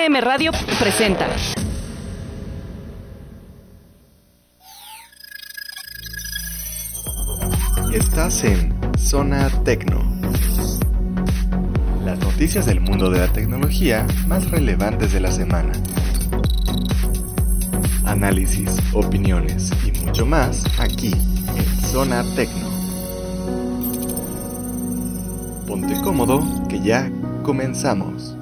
VM Radio presenta. Estás en Zona Tecno. Las noticias del mundo de la tecnología más relevantes de la semana. Análisis, opiniones y mucho más aquí en Zona Tecno. Ponte cómodo que ya comenzamos.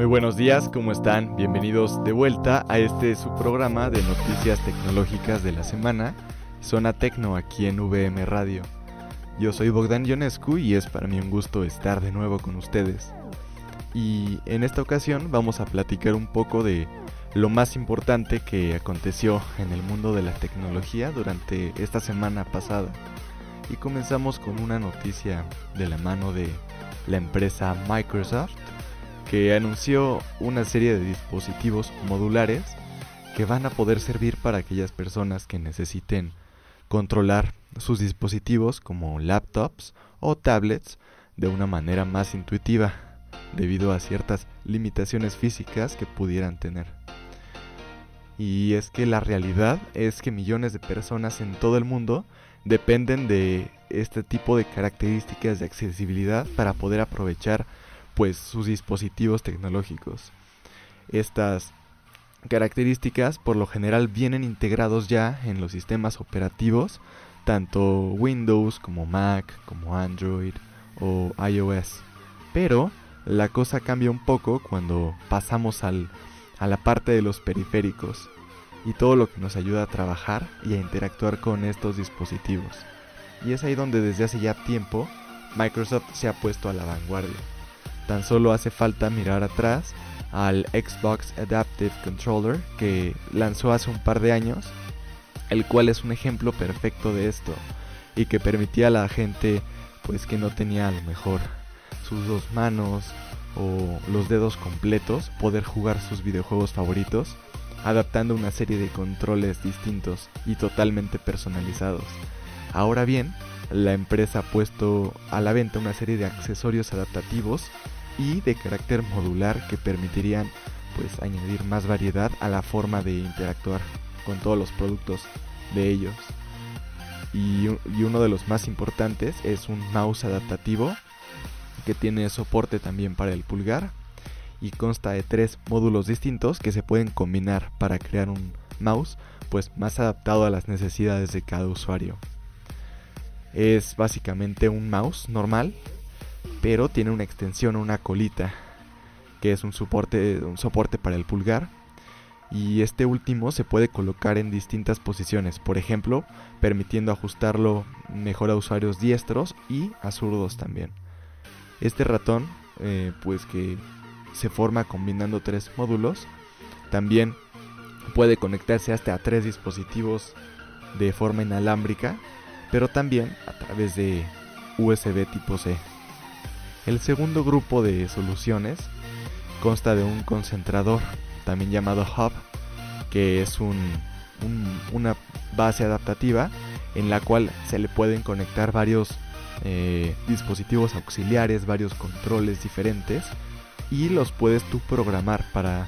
Muy buenos días, ¿cómo están? Bienvenidos de vuelta a este su programa de noticias tecnológicas de la semana, Zona Tecno aquí en VM Radio. Yo soy Bogdan Ionescu y es para mí un gusto estar de nuevo con ustedes. Y en esta ocasión vamos a platicar un poco de lo más importante que aconteció en el mundo de la tecnología durante esta semana pasada. Y comenzamos con una noticia de la mano de la empresa Microsoft que anunció una serie de dispositivos modulares que van a poder servir para aquellas personas que necesiten controlar sus dispositivos como laptops o tablets de una manera más intuitiva debido a ciertas limitaciones físicas que pudieran tener. Y es que la realidad es que millones de personas en todo el mundo dependen de este tipo de características de accesibilidad para poder aprovechar pues sus dispositivos tecnológicos. Estas características por lo general vienen integrados ya en los sistemas operativos, tanto Windows como Mac, como Android o iOS. Pero la cosa cambia un poco cuando pasamos al, a la parte de los periféricos y todo lo que nos ayuda a trabajar y a interactuar con estos dispositivos. Y es ahí donde desde hace ya tiempo Microsoft se ha puesto a la vanguardia. Tan solo hace falta mirar atrás al Xbox Adaptive Controller que lanzó hace un par de años, el cual es un ejemplo perfecto de esto y que permitía a la gente pues que no tenía a lo mejor sus dos manos o los dedos completos poder jugar sus videojuegos favoritos adaptando una serie de controles distintos y totalmente personalizados. Ahora bien, la empresa ha puesto a la venta una serie de accesorios adaptativos y de carácter modular que permitirían pues añadir más variedad a la forma de interactuar con todos los productos de ellos. Y, y, uno de los más importantes es un mouse adaptativo que tiene soporte también para el pulgar y consta de tres módulos distintos que se pueden combinar para crear un mouse pues más adaptado a las necesidades de cada usuario. Es básicamente un mouse normal pero tiene una extensión, una colita, que es un soporte, un soporte para el pulgar. Y este último se puede colocar en distintas posiciones, por ejemplo, permitiendo ajustarlo mejor a usuarios diestros y a zurdos también. Este ratón, eh, pues que se forma combinando tres módulos, también puede conectarse hasta a tres dispositivos de forma inalámbrica, pero también a través de USB tipo C. El segundo grupo de soluciones consta de un concentrador, también llamado hub, que es una base adaptativa en la cual se le pueden conectar varios eh, dispositivos auxiliares, varios controles diferentes y los puedes tú programar para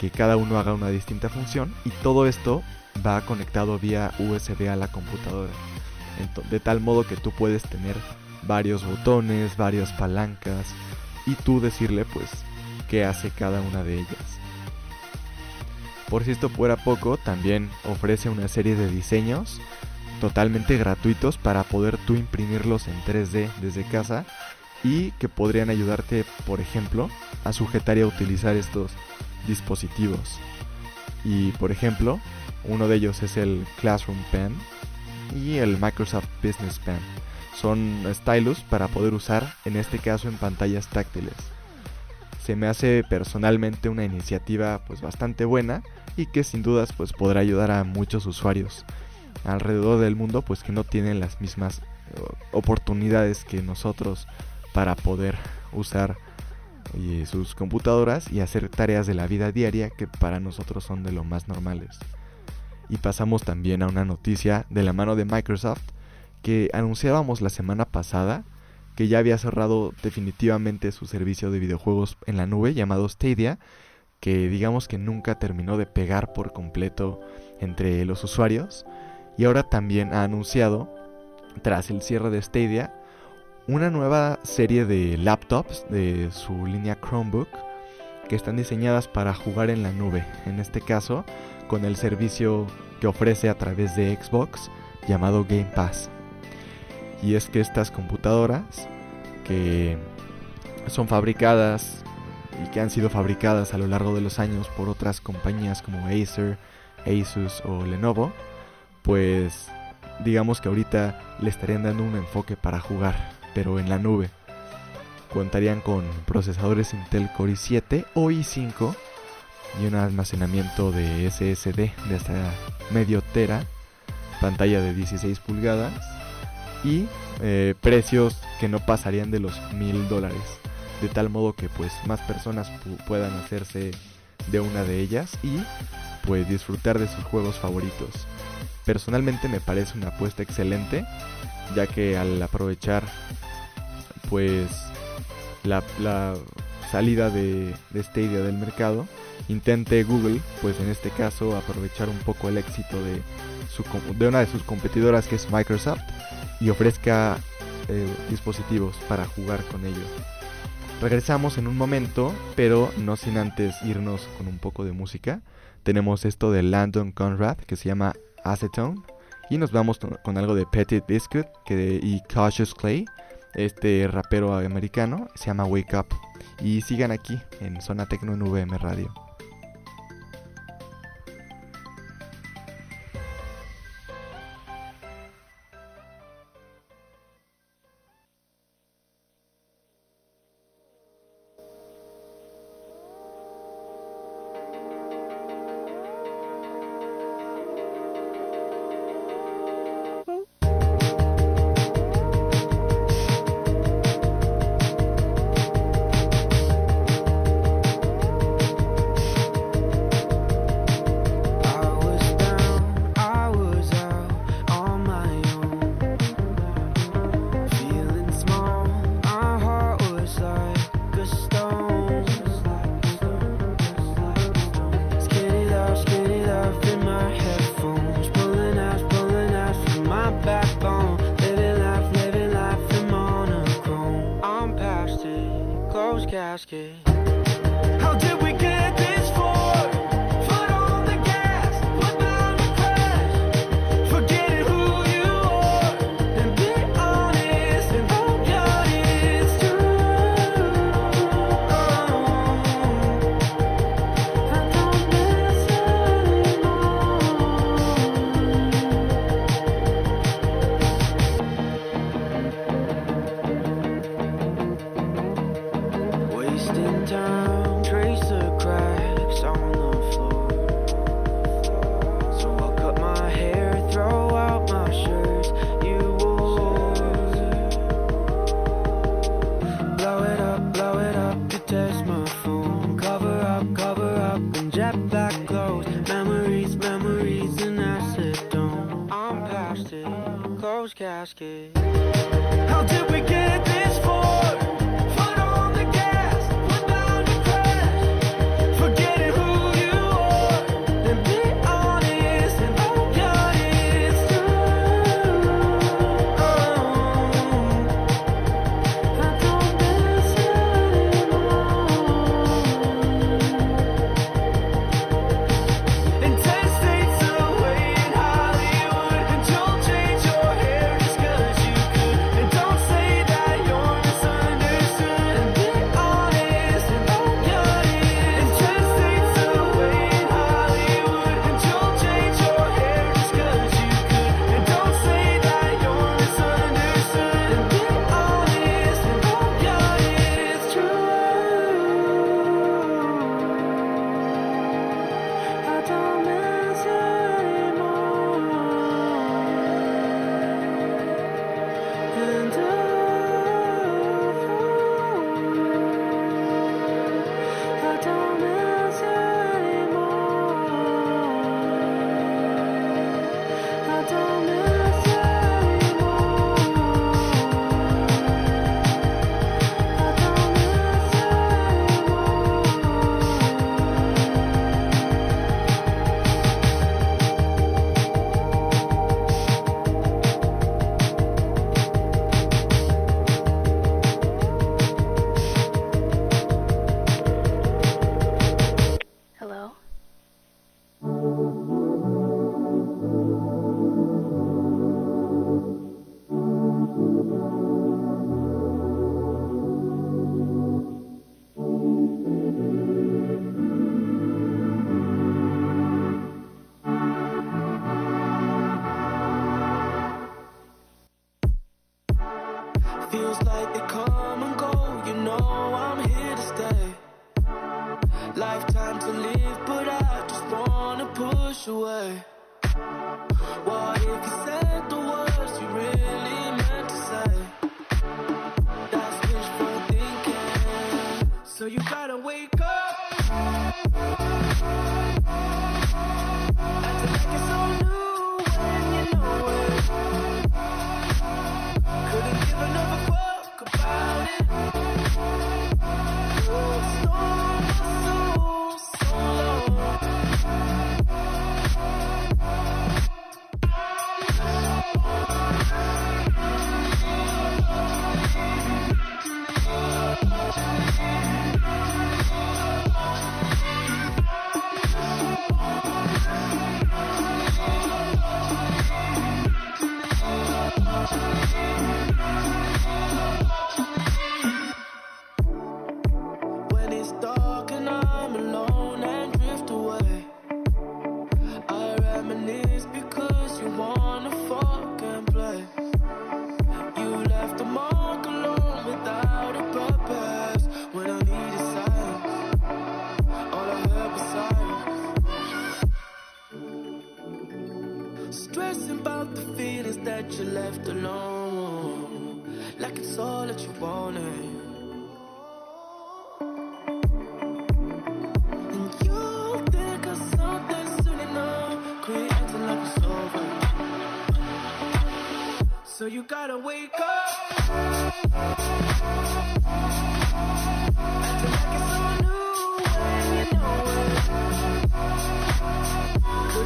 que cada uno haga una distinta función y todo esto va conectado vía USB a la computadora. de tal modo que tú puedes tener varios botones, varias palancas y tú decirle pues qué hace cada una de ellas. Por si esto fuera poco, también ofrece una serie de diseños totalmente gratuitos para poder tú imprimirlos en 3D desde casa y que podrían ayudarte, por ejemplo, a sujetar y a utilizar estos dispositivos. Y por ejemplo, Uno de ellos es el Classroom Pen y el Microsoft Business Pen. Son stylus para poder usar, en este caso en pantallas táctiles. Se me hace personalmente una iniciativa pues bastante buena y que sin dudas pues podrá ayudar a muchos usuarios alrededor del mundo pues que no tienen las mismas eh, oportunidades que nosotros para poder usar eh, sus computadoras y hacer tareas de la vida diaria que para nosotros son de lo más normales. Y pasamos también a una noticia de la mano de Microsoft que anunciábamos la semana pasada que ya había cerrado definitivamente su servicio de videojuegos en la nube llamado Stadia, que digamos que nunca terminó de pegar por completo entre los usuarios. Y ahora también ha anunciado, tras el cierre de Stadia, una nueva serie de laptops de su línea Chromebook que están diseñadas para jugar en la nube. En este caso, con el servicio que ofrece a través de Xbox llamado Game Pass. Y es que estas computadoras que son fabricadas y que han sido fabricadas a lo largo de los años por otras compañías como Acer, Asus o Lenovo, pues digamos que ahorita le estarían dando un enfoque para jugar, pero en la nube. Contarían con procesadores Intel Core i7 o i5 y un almacenamiento de SSD de hasta medio tera, pantalla de 16 pulgadas y eh, precios que no pasarían de los mil dólares, de tal modo que pues más personas puedan hacerse de una de ellas y pues disfrutar de sus juegos favoritos. Personalmente me parece una apuesta excelente, ya que al aprovechar pues la, salida de, de Stadia del mercado, intente Google, pues en este caso, aprovechar un poco el éxito de, su, de una de sus competidoras que es Microsoft y ofrezca eh, dispositivos para jugar con ellos. Regresamos en un momento, pero no sin antes irnos con un poco de música. Tenemos esto de Landon Conrad que se llama Acetone y nos vamos con algo de Petit Biscuit que, y Cautious Clay, este rapero americano, se llama Wake Up. Y sigan aquí en Zona Tecno en Radio. aşkı So you gotta wake up. Acting like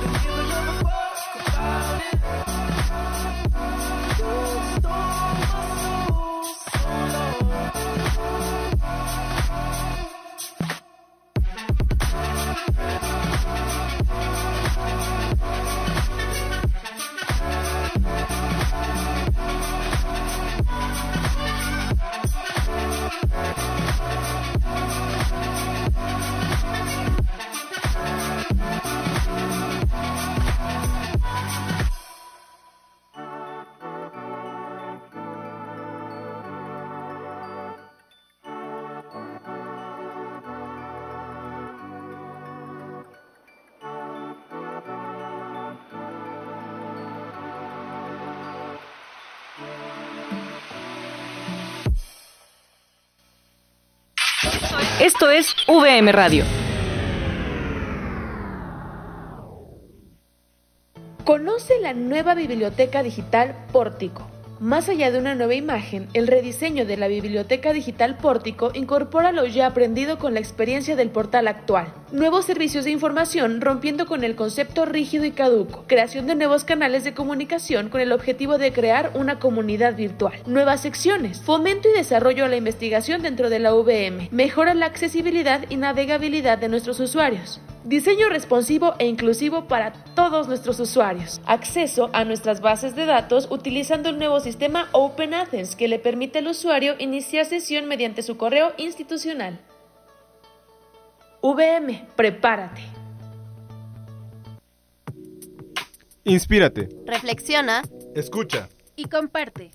it's you know it. About it. Don't Esto es VM Radio. Conoce la nueva biblioteca digital Pórtico más allá de una nueva imagen, el rediseño de la biblioteca digital Pórtico incorpora lo ya aprendido con la experiencia del portal actual. Nuevos servicios de información rompiendo con el concepto rígido y caduco. Creación de nuevos canales de comunicación con el objetivo de crear una comunidad virtual. Nuevas secciones. Fomento y desarrollo a la investigación dentro de la VM. Mejora la accesibilidad y navegabilidad de nuestros usuarios. Diseño responsivo e inclusivo para todos nuestros usuarios. Acceso a nuestras bases de datos utilizando el nuevo sistema Open Athens que le permite al usuario iniciar sesión mediante su correo institucional. VM, prepárate. Inspírate. Reflexiona. Escucha. Y comparte.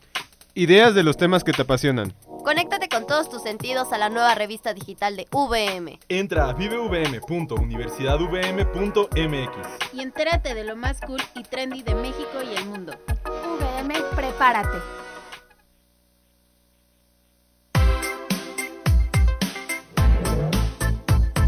Ideas de los temas que te apasionan. Conéctate con todos tus sentidos a la nueva revista digital de VM. Entra a vivevm.universidadvm.mx y entérate de lo más cool y trendy de México y el mundo. VM, prepárate.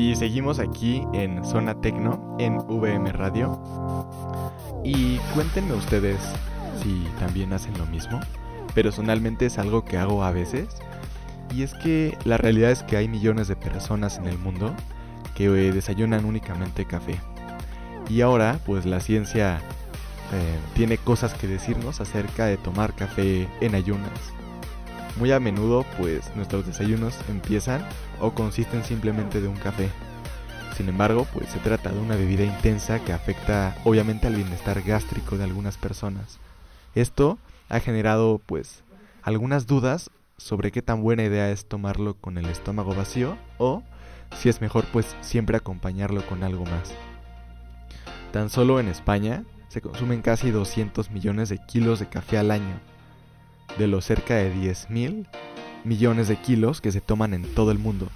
Y seguimos aquí en Zona Tecno, en VM Radio. Y cuéntenme ustedes si también hacen lo mismo. Personalmente es algo que hago a veces. Y es que la realidad es que hay millones de personas en el mundo que eh, desayunan únicamente café. Y ahora, pues la ciencia eh, tiene cosas que decirnos acerca de tomar café en ayunas. Muy a menudo, pues nuestros desayunos empiezan o consisten simplemente de un café. Sin embargo, pues se trata de una bebida intensa que afecta obviamente al bienestar gástrico de algunas personas. Esto ha generado pues algunas dudas sobre qué tan buena idea es tomarlo con el estómago vacío o si es mejor pues siempre acompañarlo con algo más. Tan solo en España se consumen casi 200 millones de kilos de café al año, de los cerca de 10 mil millones de kilos que se toman en todo el mundo,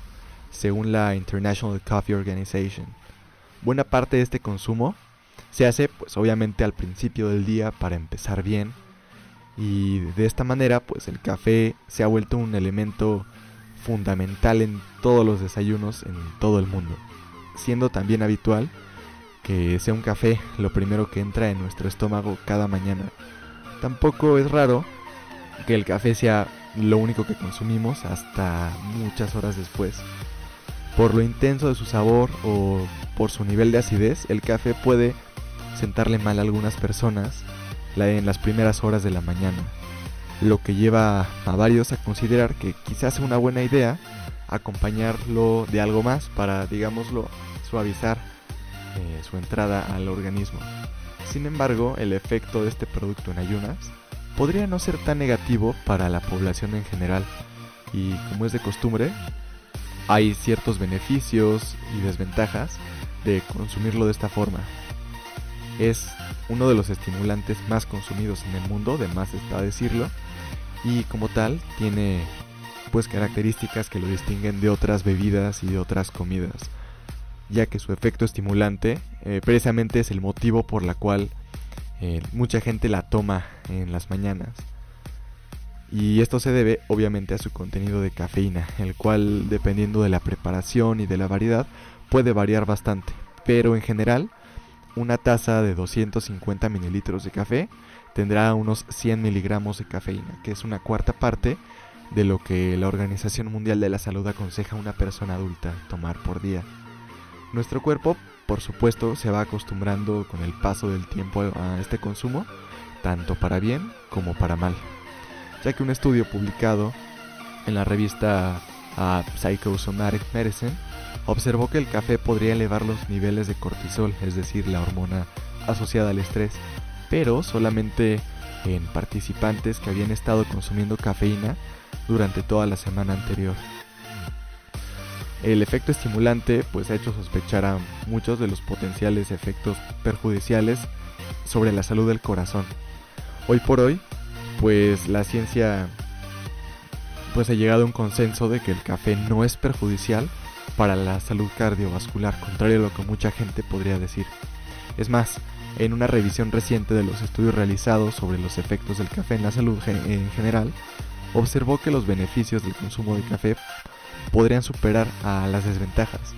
según la International Coffee Organization. Buena parte de este consumo se hace pues obviamente al principio del día para empezar bien y de esta manera pues el café se ha vuelto un elemento fundamental en todos los desayunos en todo el mundo, siendo también habitual que sea un café lo primero que entra en nuestro estómago cada mañana. Tampoco es raro que el café sea lo único que consumimos hasta muchas horas después. Por lo intenso de su sabor o por su nivel de acidez, el café puede sentarle mal a algunas personas en las primeras horas de la mañana, lo que lleva a varios a considerar que quizás sea una buena idea acompañarlo de algo más para, digámoslo, suavizar eh, su entrada al organismo. Sin embargo, el efecto de este producto en ayunas podría no ser tan negativo para la población en general y como es de costumbre, hay ciertos beneficios y desventajas de consumirlo de esta forma. Es uno de los estimulantes más consumidos en el mundo, de más está decirlo, y como tal tiene pues características que lo distinguen de otras bebidas y de otras comidas ya que su efecto estimulante eh, precisamente es el motivo por la cual eh, mucha gente la toma en las mañanas. Y esto se debe obviamente a su contenido de cafeína, el cual dependiendo de la preparación y de la variedad puede variar bastante. Pero en general, una taza de 250 mililitros de café tendrá unos 100 miligramos de cafeína, que es una cuarta parte de lo que la Organización Mundial de la Salud aconseja a una persona adulta tomar por día. Nuestro cuerpo, por supuesto, se va acostumbrando con el paso del tiempo a este consumo, tanto para bien como para mal, ya que un estudio publicado en la revista uh, Psychosomatic Medicine observó que el café podría elevar los niveles de cortisol, es decir, la hormona asociada al estrés, pero solamente en participantes que habían estado consumiendo cafeína durante toda la semana anterior. El efecto estimulante pues ha hecho sospechar a muchos de los potenciales efectos perjudiciales sobre la salud del corazón. Hoy por hoy, pues la ciencia pues ha llegado a un consenso de que el café no es perjudicial para la salud cardiovascular, contrario a lo que mucha gente podría decir. Es más, en una revisión reciente de los estudios realizados sobre los efectos del café en la salud en general, observó que los beneficios del consumo de café podrían superar a las desventajas,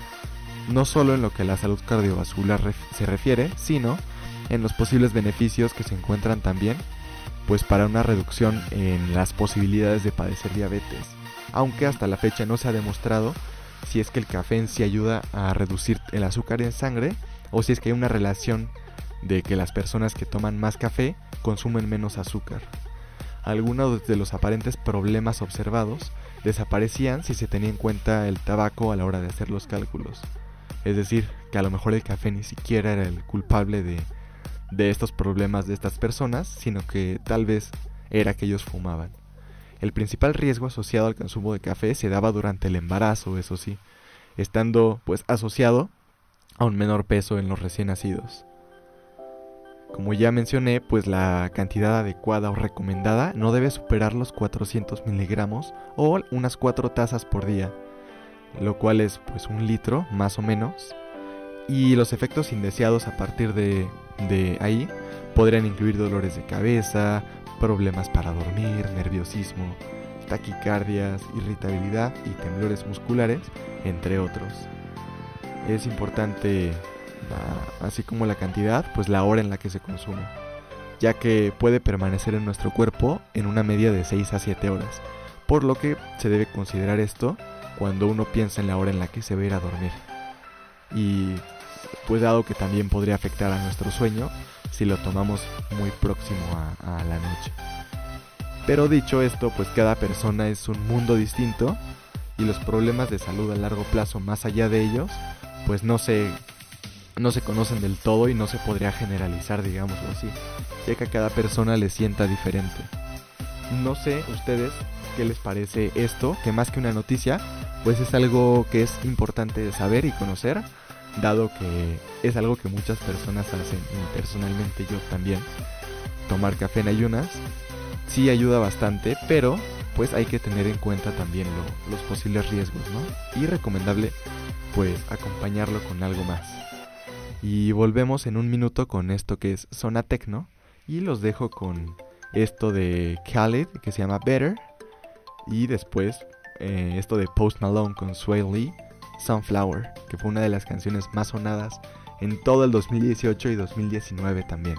no solo en lo que a la salud cardiovascular se refiere, sino en los posibles beneficios que se encuentran también, pues para una reducción en las posibilidades de padecer diabetes, aunque hasta la fecha no se ha demostrado si es que el café en sí ayuda a reducir el azúcar en sangre o si es que hay una relación de que las personas que toman más café consumen menos azúcar. Algunos de los aparentes problemas observados desaparecían si se tenía en cuenta el tabaco a la hora de hacer los cálculos. Es decir, que a lo mejor el café ni siquiera era el culpable de, de estos problemas de estas personas, sino que tal vez era que ellos fumaban. El principal riesgo asociado al consumo de café se daba durante el embarazo, eso sí, estando pues asociado a un menor peso en los recién nacidos. Como ya mencioné, pues la cantidad adecuada o recomendada no debe superar los 400 miligramos o unas 4 tazas por día, lo cual es pues un litro más o menos. Y los efectos indeseados a partir de, de ahí podrían incluir dolores de cabeza, problemas para dormir, nerviosismo, taquicardias, irritabilidad y temblores musculares, entre otros. Es importante así como la cantidad, pues la hora en la que se consume, ya que puede permanecer en nuestro cuerpo en una media de 6 a 7 horas, por lo que se debe considerar esto cuando uno piensa en la hora en la que se va a ir a dormir. Y pues dado que también podría afectar a nuestro sueño si lo tomamos muy próximo a, a la noche. Pero dicho esto, pues cada persona es un mundo distinto y los problemas de salud a largo plazo más allá de ellos, pues no se, no se conocen del todo y no se podría generalizar, digámoslo así, ya que a cada persona le sienta diferente. No sé ustedes qué les parece esto, que más que una noticia, pues es algo que es importante saber y conocer, dado que es algo que muchas personas hacen y personalmente yo también. Tomar café en ayunas sí ayuda bastante, pero pues hay que tener en cuenta también los posibles riesgos, ¿no? Y recomendable pues acompañarlo con algo más. Y volvemos en un minuto con esto que es Zona Tecno y los dejo con esto de Khaled que se llama Better y después eh, esto de Post Malone con Sway Lee, Sunflower, que fue una de las canciones más sonadas en todo el 2018 y 2019 también.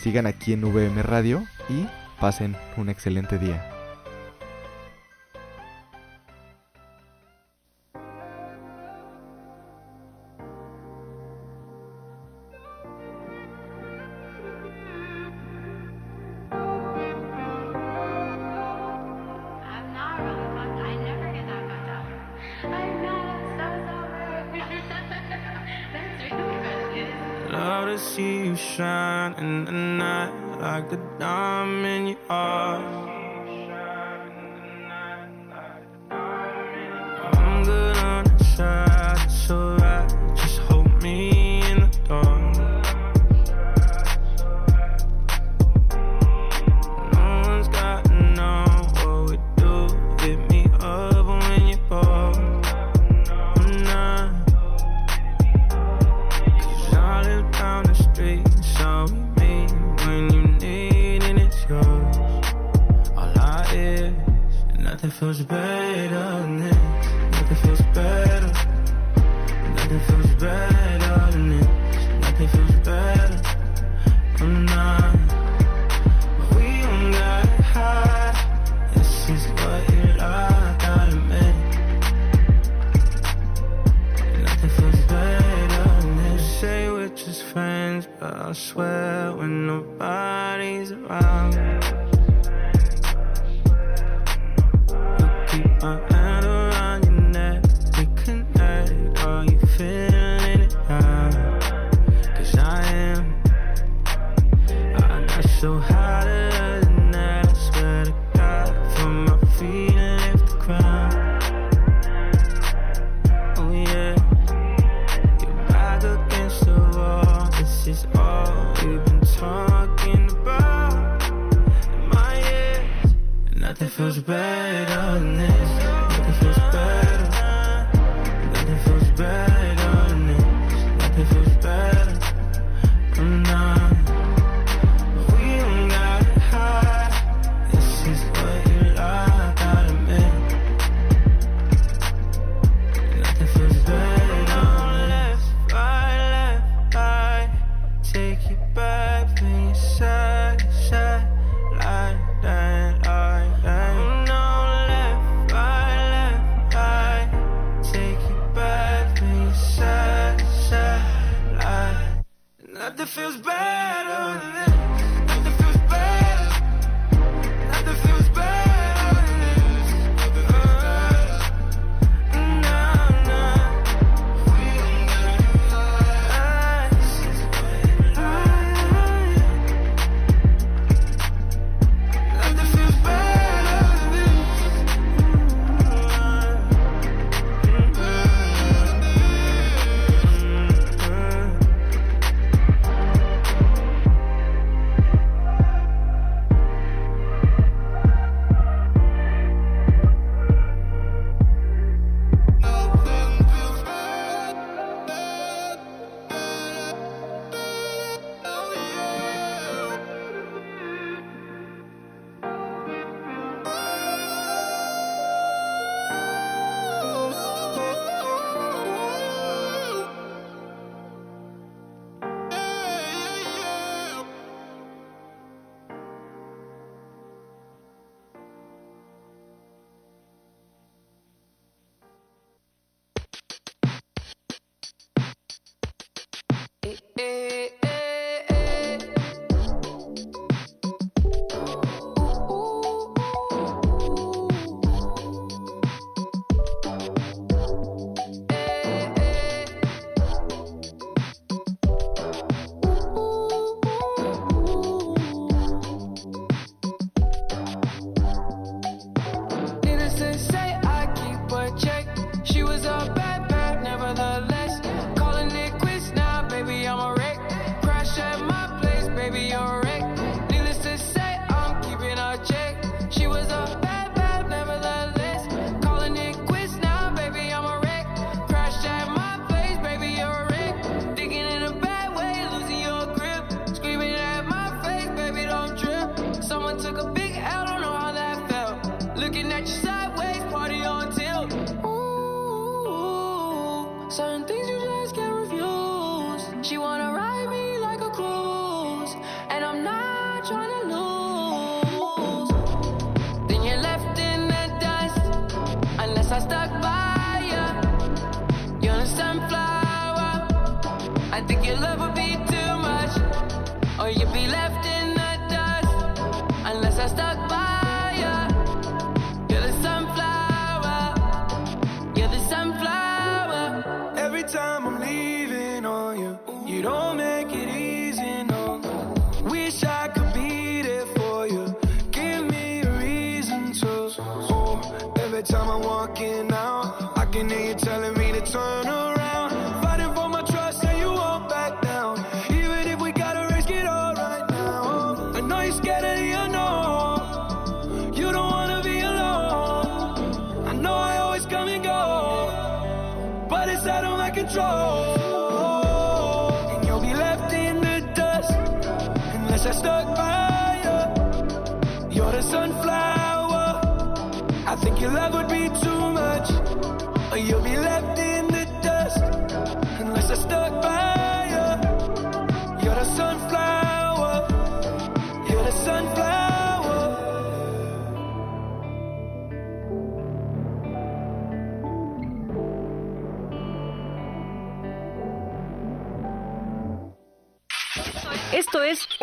Sigan aquí en VM Radio y pasen un excelente día. Out, I can hear you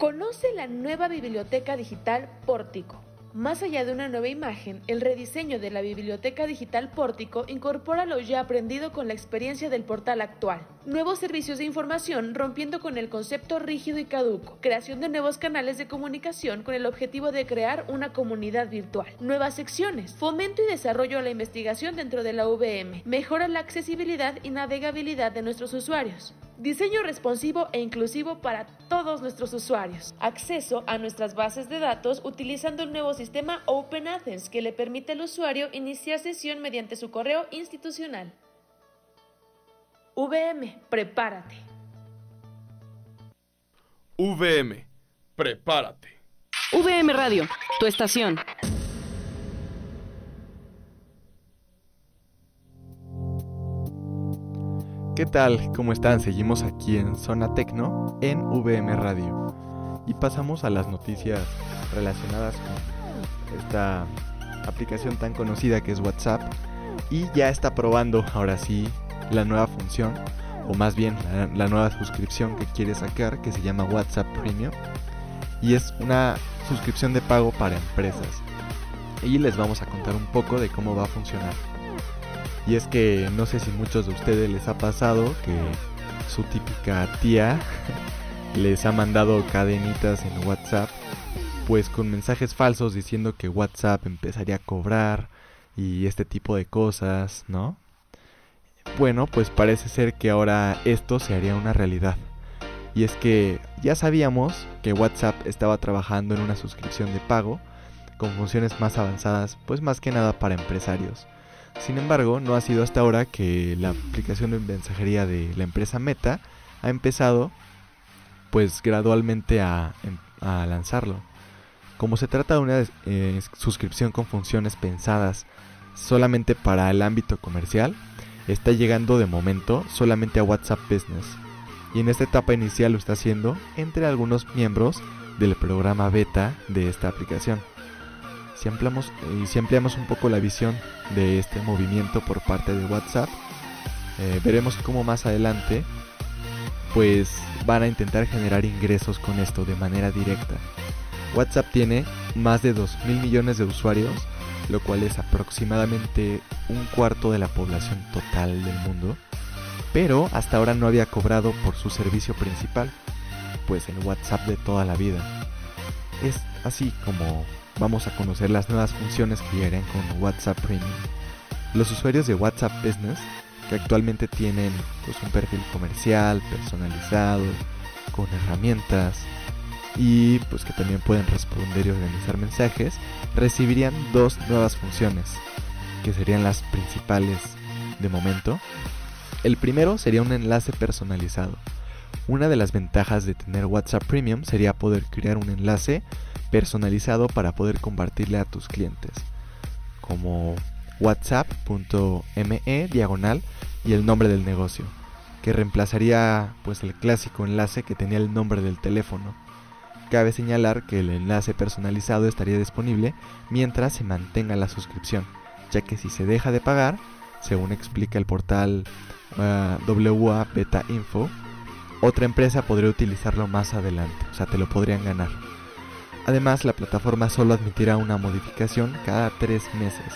Conoce la nueva biblioteca digital Pórtico. Más allá de una nueva imagen, el rediseño de la biblioteca digital Pórtico incorpora lo ya aprendido con la experiencia del portal actual. Nuevos servicios de información rompiendo con el concepto rígido y caduco. Creación de nuevos canales de comunicación con el objetivo de crear una comunidad virtual. Nuevas secciones. Fomento y desarrollo a la investigación dentro de la VM. Mejora la accesibilidad y navegabilidad de nuestros usuarios. Diseño responsivo e inclusivo para todos nuestros usuarios. Acceso a nuestras bases de datos utilizando el nuevo sistema Open Athens que le permite al usuario iniciar sesión mediante su correo institucional. VM, prepárate. VM, prepárate. VM Radio, tu estación. ¿Qué tal? ¿Cómo están? Seguimos aquí en Zona Tecno en VM Radio. Y pasamos a las noticias relacionadas con esta aplicación tan conocida que es WhatsApp. Y ya está probando ahora sí la nueva función, o más bien la, la nueva suscripción que quiere sacar, que se llama WhatsApp Premium. Y es una suscripción de pago para empresas. Y les vamos a contar un poco de cómo va a funcionar. Y es que no sé si muchos de ustedes les ha pasado que su típica tía les ha mandado cadenitas en WhatsApp, pues con mensajes falsos diciendo que WhatsApp empezaría a cobrar y este tipo de cosas, ¿no? Bueno, pues parece ser que ahora esto se haría una realidad. Y es que ya sabíamos que WhatsApp estaba trabajando en una suscripción de pago con funciones más avanzadas, pues más que nada para empresarios. Sin embargo, no ha sido hasta ahora que la aplicación de mensajería de la empresa Meta ha empezado pues gradualmente a, em, lanzarlo. Como se trata de una eh, suscripción con funciones pensadas solamente para el ámbito comercial, está llegando de momento solamente a WhatsApp Business. Y en esta etapa inicial lo está haciendo entre algunos miembros del programa beta de esta aplicación. Si ampliamos, y si ampliamos un poco la visión de este movimiento por parte de WhatsApp, eh, veremos cómo más adelante pues van a intentar generar ingresos con esto de manera directa. WhatsApp tiene más de 2 mil millones de usuarios, lo cual es aproximadamente un cuarto de la población total del mundo, pero hasta ahora no había cobrado por su servicio principal, pues el WhatsApp de toda la vida. Es así como vamos a conocer las nuevas funciones que llegarán con WhatsApp Premium. Los usuarios de WhatsApp Business que actualmente tienen pues, un perfil comercial, personalizado, con herramientas y pues que también pueden responder y organizar mensajes, recibirían dos nuevas funciones, que serían las principales de momento. El primero sería un enlace personalizado. Una de las ventajas de tener WhatsApp Premium sería poder crear un enlace personalizado para poder compartirle a tus clientes, como whatsapp.me diagonal y el nombre del negocio, que reemplazaría pues el clásico enlace que tenía el nombre del teléfono. Cabe señalar que el enlace personalizado estaría disponible mientras se mantenga la suscripción, ya que si se deja de pagar, según explica el portal uh, WA Beta Info, otra empresa podría utilizarlo más adelante, o sea, te lo podrían ganar. Además, la plataforma solo admitirá una modificación cada 3 meses.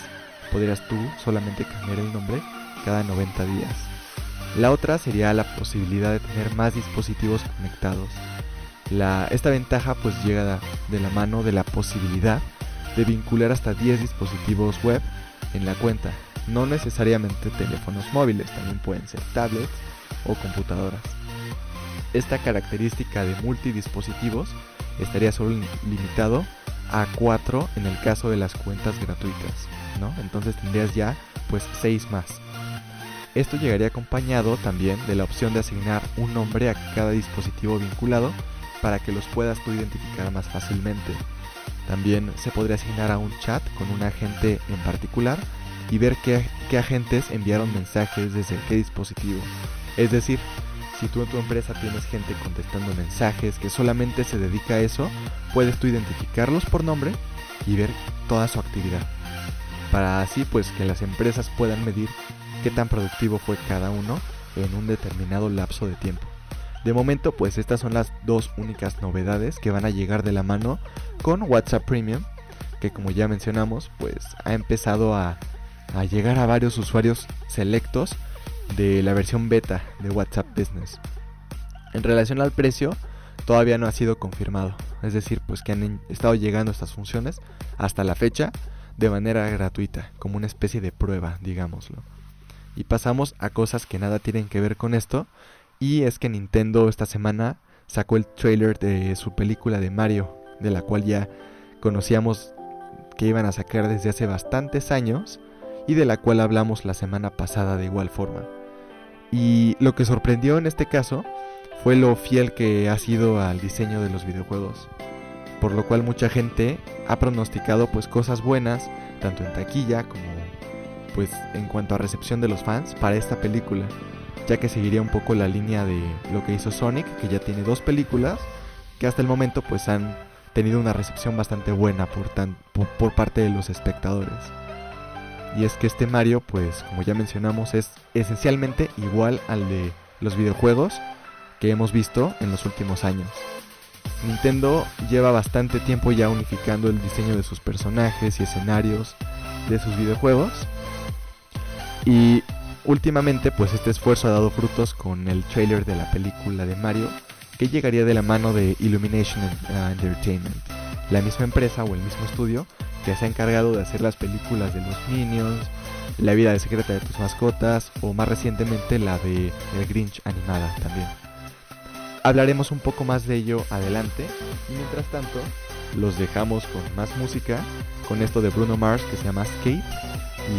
Podrías tú solamente cambiar el nombre cada 90 días. La otra sería la posibilidad de tener más dispositivos conectados. Esta ventaja pues llega de la mano de la posibilidad de vincular hasta 10 dispositivos web en la cuenta. No necesariamente teléfonos móviles, también pueden ser tablets o computadoras. Esta característica de multidispositivos estaría solo limitado a 4 en el caso de las cuentas gratuitas, ¿no? Entonces tendrías ya pues 6 más. Esto llegaría acompañado también de la opción de asignar un nombre a cada dispositivo vinculado para que los puedas tú identificar más fácilmente. También se podría asignar a un chat con un agente en particular y ver qué, qué agentes enviaron mensajes desde qué dispositivo. Es decir, si tú en tu empresa tienes gente contestando mensajes que solamente se dedica a eso, puedes tú identificarlos por nombre y ver toda su actividad. Para así pues que las empresas puedan medir qué tan productivo fue cada uno en un determinado lapso de tiempo. De momento pues estas son las dos únicas novedades que van a llegar de la mano con WhatsApp Premium, que como ya mencionamos pues ha empezado a, a llegar a varios usuarios selectos de la versión beta de WhatsApp Business. En relación al precio, todavía no ha sido confirmado. Es decir, pues que han estado llegando estas funciones hasta la fecha de manera gratuita, como una especie de prueba, digámoslo. Y pasamos a cosas que nada tienen que ver con esto, y es que Nintendo esta semana sacó el trailer de su película de Mario, de la cual ya conocíamos que iban a sacar desde hace bastantes años, y de la cual hablamos la semana pasada de igual forma. Y lo que sorprendió en este caso fue lo fiel que ha sido al diseño de los videojuegos. Por lo cual mucha gente ha pronosticado pues cosas buenas, tanto en taquilla como pues en cuanto a recepción de los fans para esta película, ya que seguiría un poco la línea de lo que hizo Sonic, que ya tiene dos películas que hasta el momento pues han tenido una recepción bastante buena por, por, por parte de los espectadores. Y es que este Mario, pues como ya mencionamos, es esencialmente igual al de los videojuegos que hemos visto en los últimos años. Nintendo lleva bastante tiempo ya unificando el diseño de sus personajes y escenarios de sus videojuegos. Y últimamente pues este esfuerzo ha dado frutos con el trailer de la película de Mario que llegaría de la mano de Illumination Entertainment, la misma empresa o el mismo estudio que se ha encargado de hacer las películas de los Minions, La vida de secreta de tus mascotas o más recientemente la de El Grinch animada también. Hablaremos un poco más de ello adelante mientras tanto los dejamos con más música, con esto de Bruno Mars que se llama Skate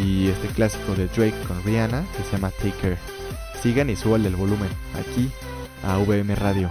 y este clásico de Drake con Rihanna que se llama Take Care. Sigan y suban el volumen aquí a VM Radio.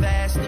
vast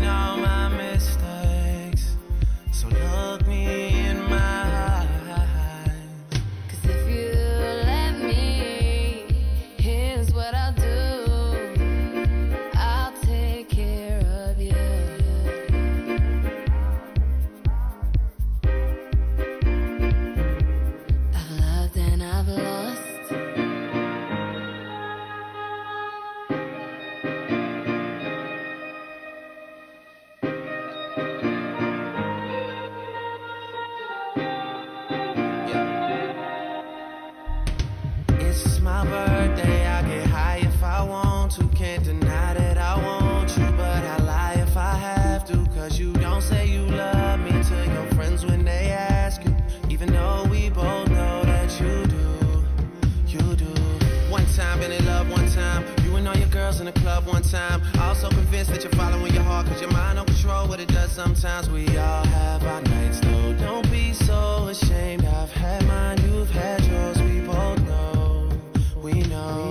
So look me in love one time. You and all your girls in the club one time. Also convinced that you're following your heart, cause your mind don't control what it does sometimes. We all have our nights, though. Don't be so ashamed. I've had mine, you've had yours. We both know, we know.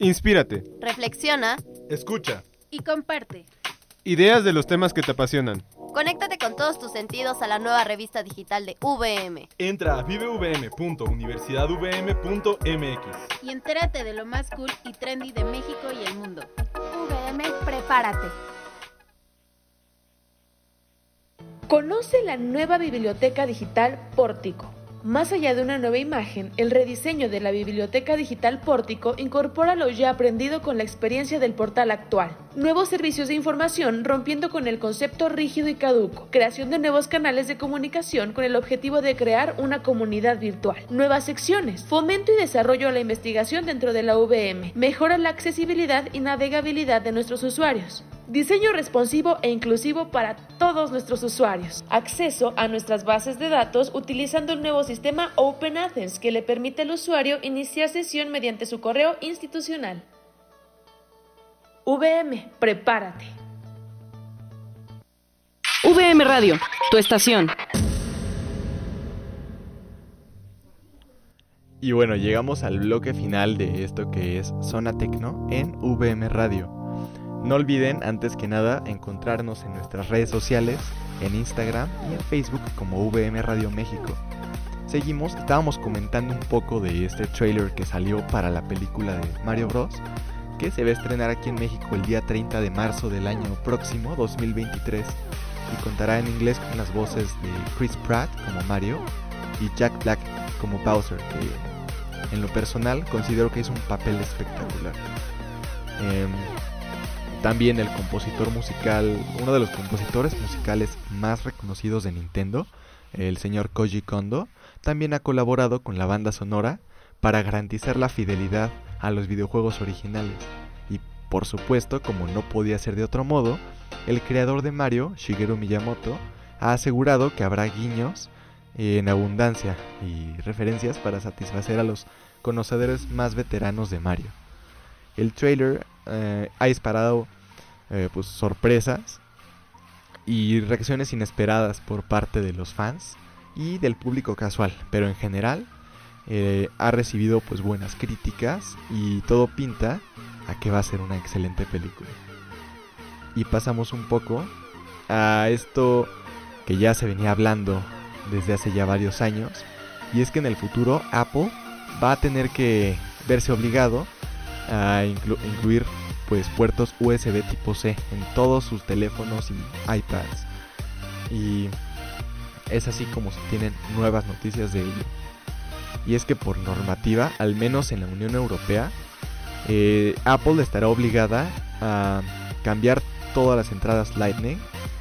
Inspírate. Reflexiona Escucha. y comparte. Ideas de los temas que te apasionan. Conéctate con todos tus sentidos a la nueva revista digital de VM. Entra a vivevm.universidadvm.mx. Y entérate de lo más cool y trendy de México y el mundo. VM, prepárate. Conoce la nueva biblioteca digital Pórtico. Más allá de una nueva imagen, el rediseño de la biblioteca digital Pórtico incorpora lo ya aprendido con la experiencia del portal actual. Nuevos servicios de información rompiendo con el concepto rígido y caduco. Creación de nuevos canales de comunicación con el objetivo de crear una comunidad virtual. Nuevas secciones. Fomento y desarrollo a la investigación dentro de la VM. Mejora la accesibilidad y navegabilidad de nuestros usuarios. Diseño responsivo e inclusivo para todos nuestros usuarios. Acceso a nuestras bases de datos utilizando el nuevo sistema Open Athens que le permite al usuario iniciar sesión mediante su correo institucional. VM, prepárate. VM Radio, tu estación. Y bueno, llegamos al bloque final de esto que es Zona Tecno en VM Radio. No olviden, antes que nada, encontrarnos en nuestras redes sociales, en Instagram y en Facebook como VM Radio México. Seguimos, estábamos comentando un poco de este trailer que salió para la película de Mario Bros. Que se va a estrenar aquí en México el día 30 de marzo del año próximo, 2023, y contará en inglés con las voces de Chris Pratt como Mario y Jack Black como Bowser, que en lo personal considero que es un papel espectacular. Em, también el compositor musical, uno de los compositores musicales más reconocidos de Nintendo, el señor Koji Kondo, también ha colaborado con la banda sonora para garantizar la fidelidad a los videojuegos originales. Y por supuesto, como no podía ser de otro modo, el creador de Mario, Shigeru Miyamoto, ha asegurado que habrá guiños en abundancia y referencias para satisfacer a los conocedores más veteranos de Mario. El trailer eh, ha disparado eh, pues, sorpresas y reacciones inesperadas por parte de los fans y del público casual, pero en general eh, ha recibido pues buenas críticas y todo pinta a que va a ser una excelente película. Y pasamos un poco a esto que ya se venía hablando desde hace ya varios años, y es que en el futuro Apple va a tener que verse obligado a inclu- incluir pues puertos USB tipo C en todos sus teléfonos y iPads. Y es así como se tienen nuevas noticias de ello. Y es que por normativa, al menos en la Unión Europea, eh, Apple estará obligada a cambiar todas las entradas Lightning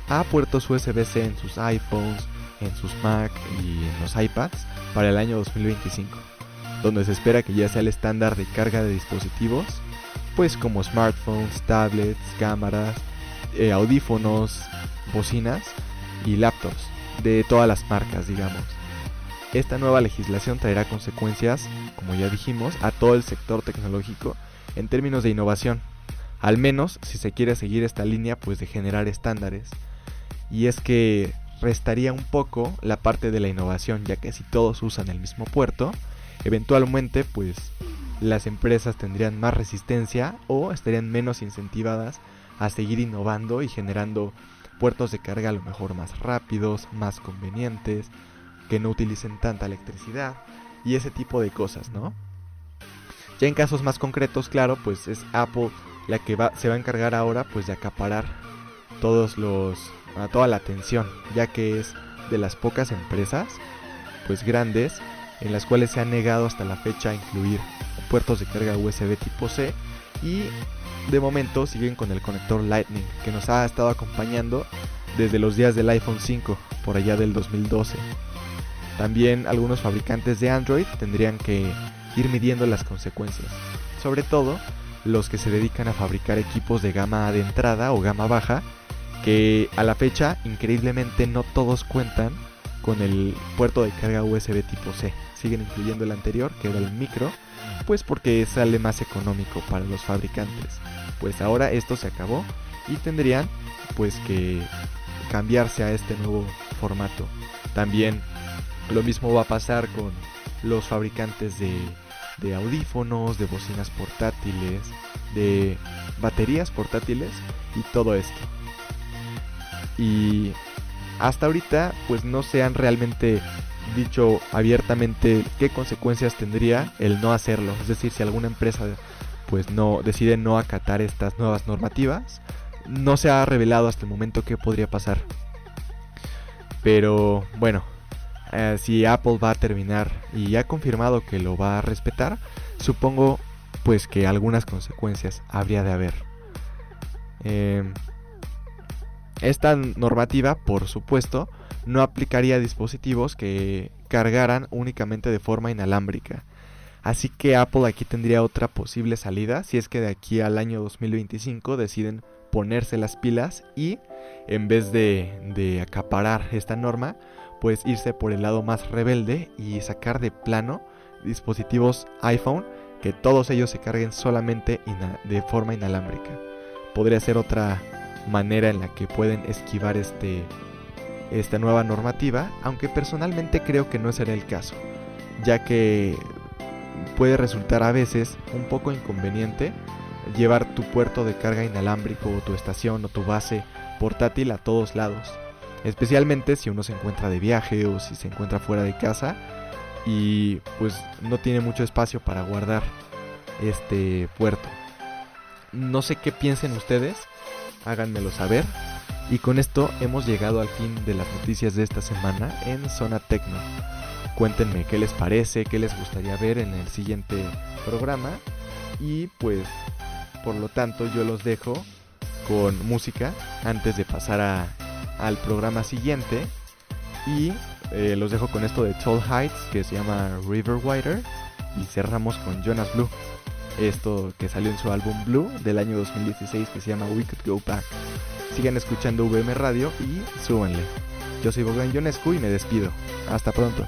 a puertos USB-C en sus iPhones, en sus Mac y en los iPads para el año 2025, donde se espera que ya sea el estándar de carga de dispositivos, pues como smartphones, tablets, cámaras, eh, audífonos, bocinas y laptops de todas las marcas, digamos. Esta nueva legislación traerá consecuencias, como ya dijimos, a todo el sector tecnológico en términos de innovación, al menos si se quiere seguir esta línea pues de generar estándares. Y es que restaría un poco la parte de la innovación, ya que si todos usan el mismo puerto, eventualmente pues las empresas tendrían más resistencia o estarían menos incentivadas a seguir innovando y generando puertos de carga a lo mejor más rápidos, más convenientes, que no utilicen tanta electricidad y ese tipo de cosas, ¿no? Ya en casos más concretos, claro, pues es Apple la que se va a encargar ahora pues de acaparar todos los toda la atención, ya que es de las pocas empresas pues grandes en las cuales se ha negado hasta la fecha a incluir puertos de carga USB tipo C y de momento siguen con el conector Lightning que nos ha estado acompañando desde los días del iPhone 5 por allá del 2012. También algunos fabricantes de Android tendrían que ir midiendo las consecuencias, sobre todo los que se dedican a fabricar equipos de gama de entrada o gama baja, que a la fecha increíblemente no todos cuentan con el puerto de carga USB tipo C. Siguen incluyendo el anterior, que era el micro, pues porque sale más económico para los fabricantes. Pues ahora esto se acabó y tendrían pues que cambiarse a este nuevo formato. También lo mismo va a pasar con los fabricantes de audífonos, de bocinas portátiles, de baterías portátiles y todo esto. Y hasta ahorita pues no se han realmente dicho abiertamente qué consecuencias tendría el no hacerlo. Es decir, si alguna empresa pues no decide no acatar estas nuevas normativas, no se ha revelado hasta el momento qué podría pasar. Pero bueno, eh, si Apple va a terminar y ha confirmado que lo va a respetar, supongo pues que algunas consecuencias habría de haber. Em, esta normativa, por supuesto, no aplicaría a dispositivos que cargaran únicamente de forma inalámbrica. Así que Apple aquí tendría otra posible salida si es que de aquí al año 2025 deciden ponerse las pilas y en vez de, de acaparar esta norma, pues irse por el lado más rebelde y sacar de plano dispositivos iPhone que todos ellos se carguen solamente de forma inalámbrica. Podría ser otra manera en la que pueden esquivar este, esta nueva normativa, aunque personalmente creo que no será el caso, ya que puede resultar a veces un poco inconveniente llevar tu puerto de carga inalámbrico o tu estación o tu base portátil a todos lados, especialmente si uno se encuentra de viaje o si se encuentra fuera de casa y pues no tiene mucho espacio para guardar este puerto. No sé qué piensen ustedes, háganmelo saber. Y con esto hemos llegado al fin de las noticias de esta semana en Zona Tecno. Cuéntenme qué les parece, qué les gustaría ver en el siguiente programa. Y pues, por lo tanto, yo los dejo con música antes de pasar al programa siguiente. Y eh, los dejo con esto de Tall Heights que se llama River Wider. Y cerramos con Jonas Blue. Esto que salió en su álbum Blue del año 2016 que se llama We Could Go Back. Sigan escuchando VM Radio y súbanle. Yo soy Bogdan Jonescu y me despido. Hasta pronto.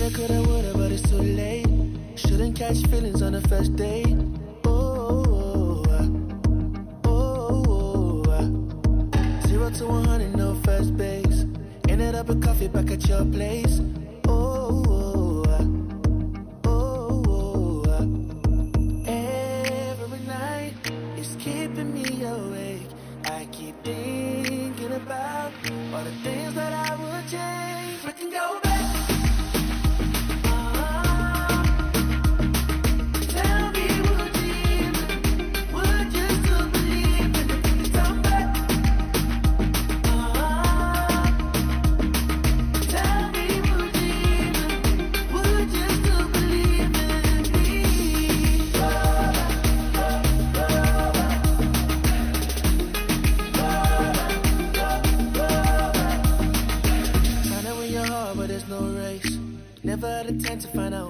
Shoulda, coulda, woulda, but it's too late. Shouldn't catch feelings on the first date. Oh, oh, oh, oh. Zero to 100, no first base. Ended up with coffee back at your place. never the time to find out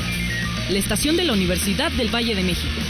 la estación de la Universidad del Valle de México.